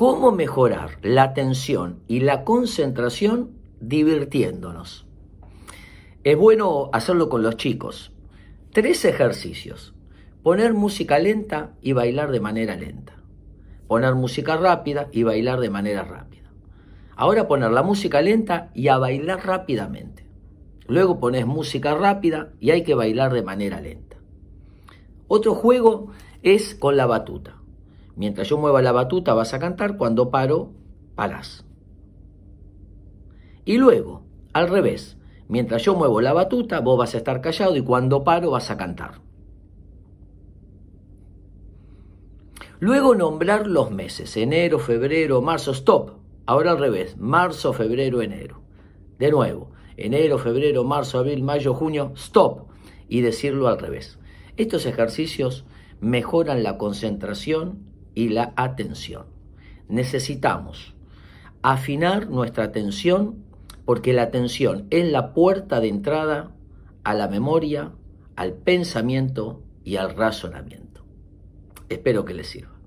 cómo mejorar la atención y la concentración divirtiéndonos. Es bueno hacerlo con los chicos. Tres ejercicios. Poner música lenta y bailar de manera lenta. Poner música rápida y bailar de manera rápida. Ahora poner la música lenta y a bailar rápidamente. Luego pones música rápida y hay que bailar de manera lenta. Otro juego es con la batuta. Mientras yo mueva la batuta vas a cantar, cuando paro, parás. Y luego, al revés, mientras yo muevo la batuta, vos vas a estar callado y cuando paro vas a cantar. Luego nombrar los meses, enero, febrero, marzo, stop. Ahora al revés, marzo, febrero, enero. De nuevo, enero, febrero, marzo, abril, mayo, junio, stop. Y decirlo al revés. Estos ejercicios mejoran la concentración y la atención. Necesitamos afinar nuestra atención porque la atención es la puerta de entrada a la memoria, al pensamiento y al razonamiento. Espero que les sirva.